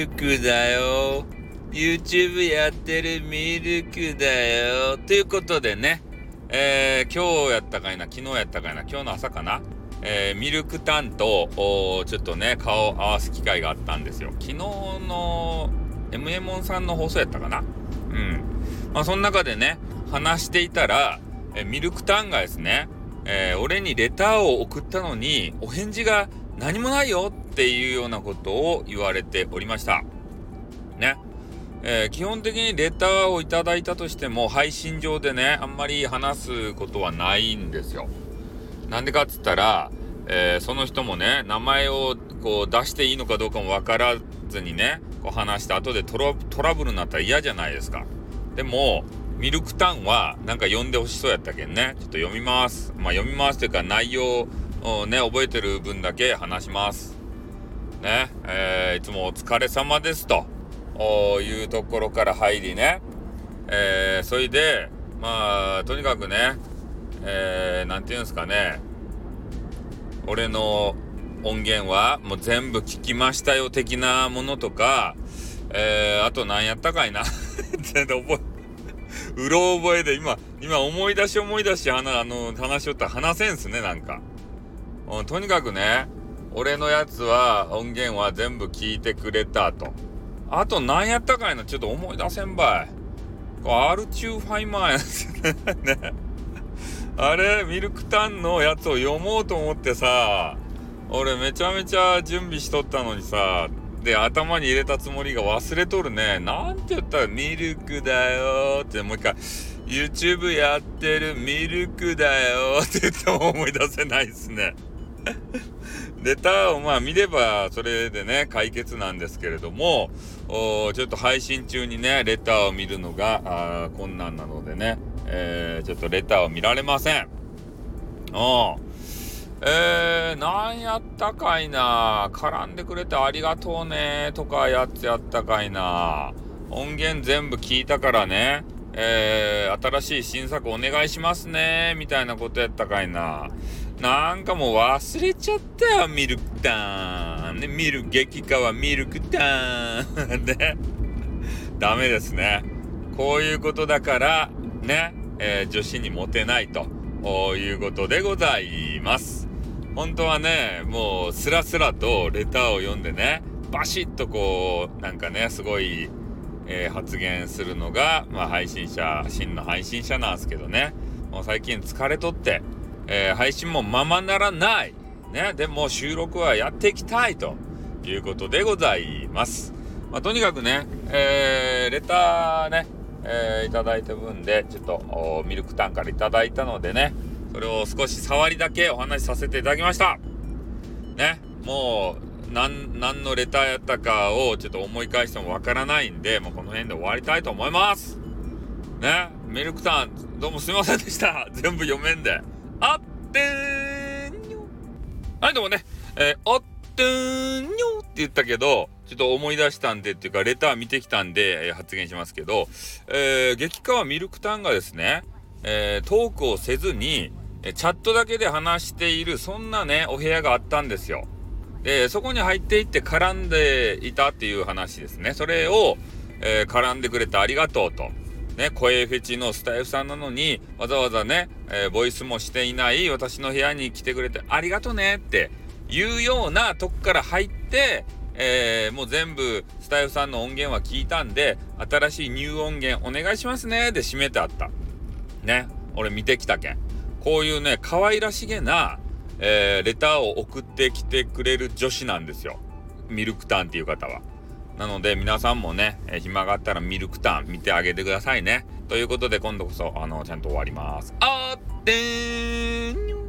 ルクだよ。YouTube やってるミルクだよ。ということでね、えー、今日やったかいな、昨日やったかいな、今日の朝かな、えー、ミルクタンと、ちょっとね、顔を合わす機会があったんですよ。昨日の MM さんの放送やったかな？うん。まあ、その中でね、話していたら、えミルクタンがですね、え、俺にレターを送ったのに、お返事が何もないよっていうようなことを言われておりました。ね。えー、基本的にレターをいただいたとしても配信上でねあんまり話すことはないんですよ。なんでかっつったら、えー、その人もね名前をこう出していいのかどうかも分からずにねこう話した後でトラブルになったら嫌じゃないですか。でもミルクタンはなんか読んでほしそうやったけんねちょっと読みます。まあ読みますというか内容をね覚えてる分だけ話します。ね、えー、いつもお疲れ様ですと。いうところから入りね、えー、それで、まあ、とにかくね、えー、なんていうんですかね、俺の音源はもう全部聞きましたよ的なものとか、えー、あと何やったかいな全然覚え、うろ覚えで今、今思い出し思い出し、あの、話しよったら話せんすね、なんか。とにかくね、俺のやつは、音源は全部聞いてくれたと。あと何やったかいなちょっと思い出せんばい。アルチューハイマーやつね。あれ、ミルクタンのやつを読もうと思ってさ、俺めちゃめちゃ準備しとったのにさ、で、頭に入れたつもりが忘れとるね。なんて言ったら、ミルクだよってもう一回、YouTube やってるミルクだよって言っても思い出せないっすね。レターをまあ見ればそれでね解決なんですけれどもちょっと配信中にねレターを見るのが困難なのでね、えー、ちょっとレターを見られません。おえー、なんやったかいな絡んでくれてありがとうねとかやつやったかいな音源全部聞いたからねえー、新しい新作お願いしますねみたいなことやったかいななんかもう忘れちゃったよ、ミルクタン。ね、見る、激化ミルクタン。ね。ダメですね。こういうことだから、ね、えー、女子にモテないということでございます。本当はね、もうスラスラとレターを読んでね、バシッとこう、なんかね、すごい、えー、発言するのが、まあ配信者、真の配信者なんですけどね、もう最近疲れとって、えー、配信もままならない。ね、でも収録はやっていきたいということでございます。まあ、とにかくね、えー、レターね、えー、いただいた分で、ちょっとミルクタンからいただいたのでね、それを少し触りだけお話しさせていただきました。ね、もう、何、何のレターやったかをちょっと思い返してもわからないんで、もうこの辺で終わりたいと思います。ね、ミルクタン、どうもすいませんでした。全部読めんで。あってーにょ。はい、どうもね、えー、あってーにょって言ったけど、ちょっと思い出したんでっていうか、レター見てきたんで、えー、発言しますけど、えー、激川ミルクタンがですね、えー、トークをせずに、えチャットだけで話している、そんなね、お部屋があったんですよ。で、そこに入っていって絡んでいたっていう話ですね。それを、えー、絡んでくれてありがとうと。ね、声フェチのスタイフさんなのに、わざわざね、えー、ボイスもしていない私の部屋に来てくれてありがとねっていうようなとこから入って、えー、もう全部スタイフさんの音源は聞いたんで、新しいニュー音源お願いしますねで締めてあった。ね、俺見てきたけん。こういうね、可愛らしげな、えー、レターを送ってきてくれる女子なんですよ。ミルクタンっていう方は。なので皆さんもね、え、暇があったらミルクタン見てあげてくださいね。ということで今度こそ、あの、ちゃんと終わります。あーってーん